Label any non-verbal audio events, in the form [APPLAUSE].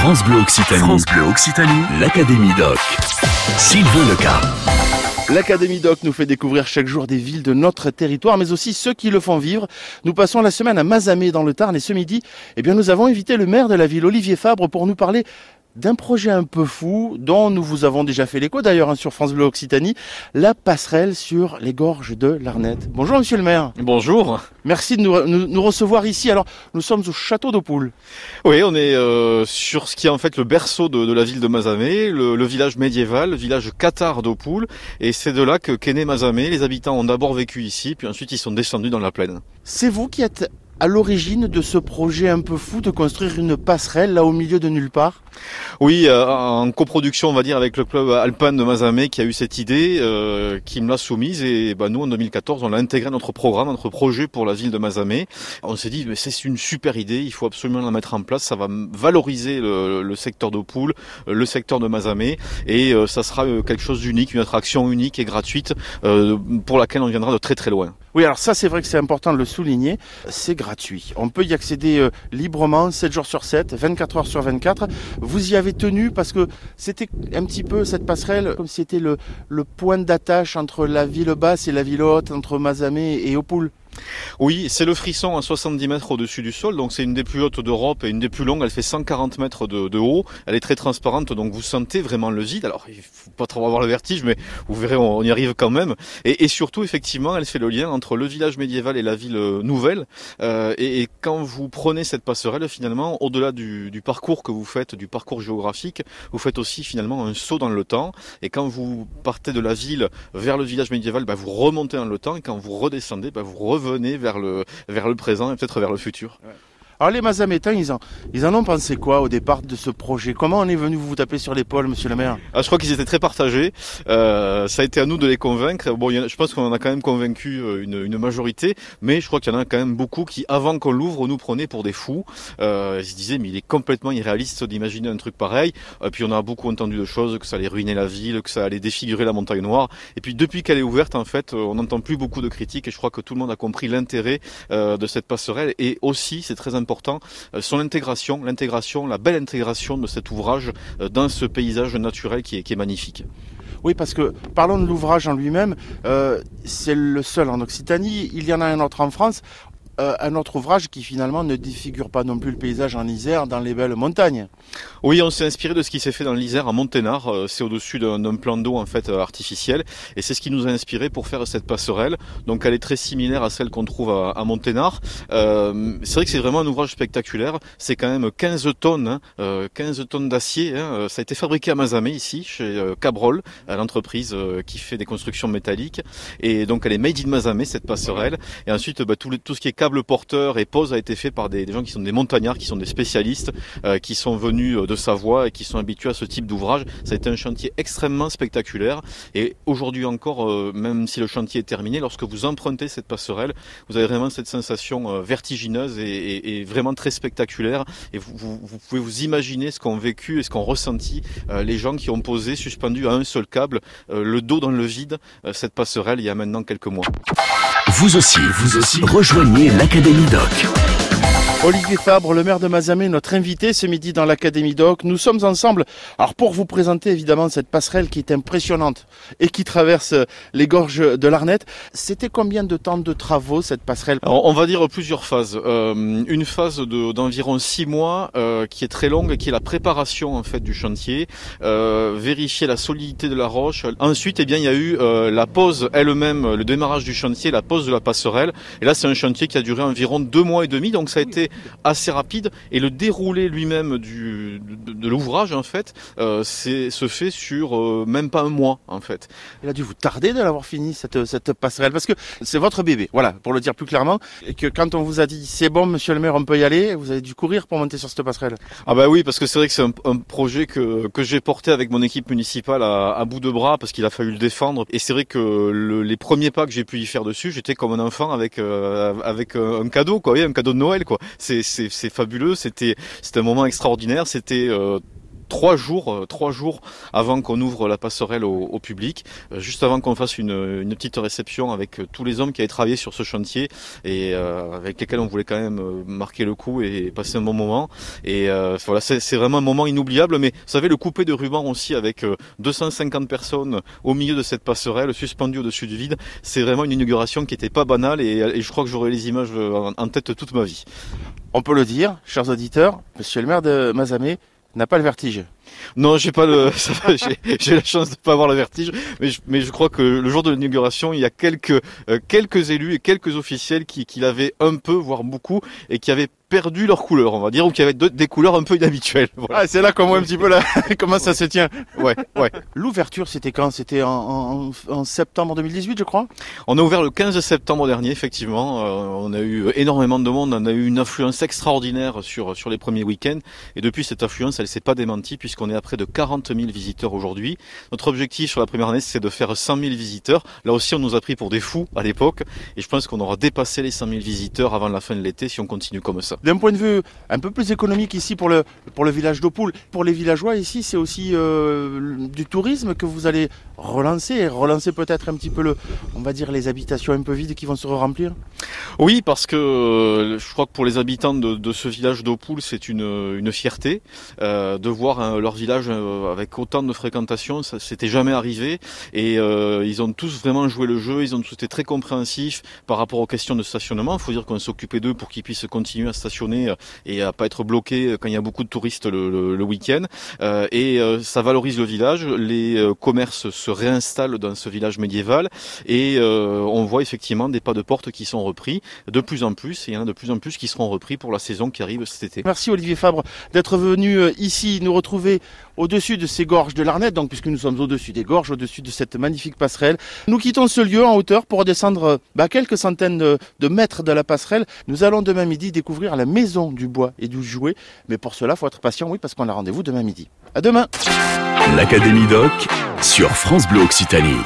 France Bleu Occitanie. France Bleu Occitanie. L'Académie Doc. Sylvain Leca. L'Académie Doc nous fait découvrir chaque jour des villes de notre territoire, mais aussi ceux qui le font vivre. Nous passons la semaine à Mazamet dans le Tarn et ce midi, eh bien, nous avons invité le maire de la ville, Olivier Fabre, pour nous parler d'un projet un peu fou dont nous vous avons déjà fait l'écho d'ailleurs hein, sur France Bleu Occitanie, la passerelle sur les gorges de l'Arnette. Bonjour monsieur le maire. Bonjour. Merci de nous, nous- nous recevoir ici. Alors nous sommes au château d'Opoul. Oui, on est euh, sur ce qui est en fait le berceau de, de la ville de Mazamet, le, le village médiéval, le village cathare d'Opoul, et c'est de là que qu'est né Mazamet. Les habitants ont d'abord vécu ici, puis ensuite ils sont descendus dans la plaine. C'est vous qui êtes à l'origine de ce projet un peu fou de construire une passerelle là au milieu de nulle part Oui, euh, en coproduction, on va dire, avec le club alpin de Mazamet qui a eu cette idée, euh, qui me l'a soumise, et bah, nous en 2014, on l'a intégré à notre programme, notre projet pour la ville de Mazamet. On s'est dit, mais c'est une super idée, il faut absolument la mettre en place, ça va valoriser le, secteur d'Opoul, euh, le secteur de Mazamet, et euh, ça sera quelque chose d'unique, une attraction unique et gratuite pour laquelle on viendra de très très loin. Oui, alors ça c'est vrai que c'est important de le souligner, c'est gratuit. On peut y accéder euh, librement 7 jours sur 7, 24 heures sur 24. Vous y avez tenu parce que c'était un petit peu cette passerelle comme si c'était le, le point d'attache entre la ville basse et la ville haute, entre Mazamet et Opoul. Oui, c'est le frisson à 70 mètres au-dessus du sol, donc c'est une des plus hautes d'Europe et une des plus longues. Elle fait 140 mètres de, haut. Elle est très transparente, donc vous sentez vraiment le vide. Alors, il faut pas trop avoir le vertige, mais vous verrez, on, y arrive quand même. Et, surtout, effectivement, elle fait le lien entre le village médiéval et la ville nouvelle. Euh, et, quand vous prenez cette passerelle, finalement, au-delà du, du parcours que vous faites, du parcours géographique, vous faites aussi finalement un saut dans le temps. Et quand vous partez de la ville vers le village médiéval, bah, vous remontez dans le temps. Et quand vous redescendez, bah, vous revenez vers le, vers le présent et peut-être vers le futur. Alors les Mazamétains, ils en, ils en ont pensé quoi au départ de ce projet? Comment on est venu vous taper sur l'épaule, monsieur le maire? Ah, je crois qu'ils étaient très partagés. Euh, ça a été à nous de les convaincre. Bon, a- je pense qu'on en a quand même convaincu euh, une, une majorité, mais je crois qu'il y en a quand même beaucoup qui, avant qu'on l'ouvre, nous prenaient pour des fous. Euh, ils se disaient, mais il est complètement irréaliste d'imaginer un truc pareil. Et puis on a beaucoup entendu de choses, que ça allait ruiner la ville, que ça allait défigurer la montagne noire. Et puis depuis qu'elle est ouverte, en fait, euh, on n'entend plus beaucoup de critiques. Et je crois que tout le monde a compris l'intérêt euh, de cette passerelle. Et aussi, c'est très important, euh, son intégration, l'intégration, la belle intégration de cet ouvrage euh, dans ce paysage naturel qui est, qui est magnifique. Oui, parce que parlons de l'ouvrage en lui-même. euh, c'est le seul en Occitanie. Il y en a un autre en France. Euh, un autre ouvrage qui finalement ne défigure pas non plus le paysage en Isère dans les belles montagnes. Oui, on s'est inspiré de ce qui s'est fait dans l'Isère à Monténard. Euh, C'est au-dessus d'un plan d'eau en fait euh, artificiel, et c'est ce qui nous a inspiré pour faire cette passerelle. Donc, elle est très similaire à celle qu'on trouve à, à Monténard. Euh, c'est vrai que c'est vraiment un ouvrage spectaculaire. C'est quand même 15 tonnes, hein, euh, 15 tonnes d'acier. hein. Ça a été fabriqué à Mazamet ici, chez Cabrol, à l'entreprise qui fait des constructions métalliques. Et donc, elle est made in Mazamet cette passerelle. Et ensuite, bah, tout, le- tout ce qui est câble porteur et pose a été fait par des, gens qui sont des montagnards, qui sont des spécialistes euh, qui sont venus euh, de Savoie et qui sont habitués à ce type d'ouvrage. Ça a été un chantier extrêmement spectaculaire et aujourd'hui encore, euh, même si le chantier est terminé, lorsque vous empruntez cette passerelle, vous avez vraiment cette sensation euh, vertigineuse et, et- vraiment très spectaculaire et vous, vous- vous pouvez vous imaginer ce qu'ont vécu et ce qu'ont ressenti euh, les gens qui ont posé suspendus à un seul câble, le dos dans le vide, cette passerelle il y a maintenant quelques mois. Vous aussi, vous aussi, rejoignez l'Académie Doc. Olivier Fabre, le maire de Mazamet, notre invité ce midi dans l'Académie Doc. Nous sommes ensemble alors pour vous présenter évidemment cette passerelle qui est impressionnante et qui traverse les gorges de l'Arnette. C'était combien de temps de travaux cette passerelle? Alors, on va dire plusieurs phases. Euh, une phase de- d'environ six mois euh, qui est très longue, qui est la préparation en fait du chantier, euh, vérifier la solidité de la roche. Ensuite, eh bien, il y a eu euh, la pose elle-même, le démarrage du chantier, la pose de la passerelle. Et là, c'est un chantier qui a duré environ deux mois et demi, donc ça a été assez rapide. Et le déroulé lui-même du de, de l'ouvrage, en fait, euh, c'est se fait sur euh, même pas un mois, en fait. Il a dû vous tarder de l'avoir fini cette, cette passerelle parce que c'est votre bébé, voilà, pour le dire plus clairement. Et que quand on vous a dit c'est bon, monsieur le maire, on peut y aller, vous avez dû courir pour monter sur cette passerelle. Ah bah oui, parce que c'est vrai que c'est un, un projet que, que j'ai porté avec mon équipe municipale à, à bout de bras, parce qu'il a fallu le défendre. Et c'est vrai que le- les premiers pas que j'ai pu y faire dessus, j'étais comme un enfant avec euh, avec un cadeau, quoi, oui, un cadeau de Noël, quoi. C'est fabuleux. C'était c'était un moment extraordinaire. C'était euh, trois jours, trois jours avant qu'on ouvre la passerelle au, public, juste avant qu'on fasse une, une, petite réception avec tous les hommes qui avaient travaillé sur ce chantier et avec lesquels on voulait quand même marquer le coup et passer un bon moment. Et voilà, c'est vraiment un moment inoubliable. Mais vous savez, le coupé de ruban aussi avec 250 personnes au milieu de cette passerelle, suspendues au-dessus du vide, c'est vraiment une inauguration qui n'était pas banale et, et je crois que j'aurai les images en tête toute ma vie. On peut le dire, chers auditeurs, monsieur le maire de Mazamé n'a pas le vertige. Non, j'ai pas le, [LAUGHS] j'ai la chance de pas avoir le vertige, mais je, mais je crois que le jour de l'inauguration, il y a quelques euh, quelques élus et quelques officiels qui, qui l'avaient un peu, voire beaucoup, et qui avaient perdu leur couleur, on va dire, ou qui avaient des couleurs un peu inhabituelles. Ah, c'est là qu'on voit un petit peu là, [LAUGHS] comment ça se tient. Ouais, ouais. L'ouverture, c'était quand? C'était en, en, septembre 2018, je crois? On a ouvert le 15 septembre dernier, effectivement. Euh, on a eu énormément de monde, on a eu une influence extraordinaire sur, sur les premiers week-ends. Et depuis, cette influence, elle s'est pas démentie, puisqu'on est à près de 40 000 visiteurs aujourd'hui. Notre objectif sur la première année, c'est de faire 100 000 visiteurs. Là aussi, on nous a pris pour des fous à l'époque. Et je pense qu'on aura dépassé les 100 000 visiteurs avant la fin de l'été si on continue comme ça. D'un point de vue un peu plus économique ici pour le, pour le village d'Opoul, pour les villageois ici, c'est aussi euh, du tourisme que vous allez relancer et relancer peut-être un petit peu le, on va dire les habitations un peu vides qui vont se remplir? Oui, parce que euh, je crois que pour les habitants de, ce village d'Opoul, c'est une, une fierté euh, de voir hein, leur village avec autant de fréquentation. Ça s'était jamais arrivé et ils ont tous vraiment joué le jeu. Ils ont tous été très compréhensifs par rapport aux questions de stationnement. Il faut dire qu'on s'occupait d'eux pour qu'ils puissent continuer à stationner euh, et à pas être bloqué euh, quand il y a beaucoup de touristes le, week-end. Euh, et ça valorise le village. Les commerces se réinstallent dans ce village médiéval et on voit effectivement des pas de porte qui sont repris de plus en plus et il y en a de plus en plus qui seront repris pour la saison qui arrive cet été. Merci Olivier Fabre d'être venu ici nous retrouver au-dessus de ces gorges de l'Arnette, donc puisque nous sommes au-dessus des gorges, au-dessus de cette magnifique passerelle. Nous quittons ce lieu en hauteur pour descendre bah, quelques centaines de, mètres de la passerelle. Nous allons demain midi découvrir la maison du bois et du jouet, mais pour cela, faut être patient, oui, parce qu'on a rendez-vous demain midi. À demain. L'Académie Doc sur France Bleu Occitanie.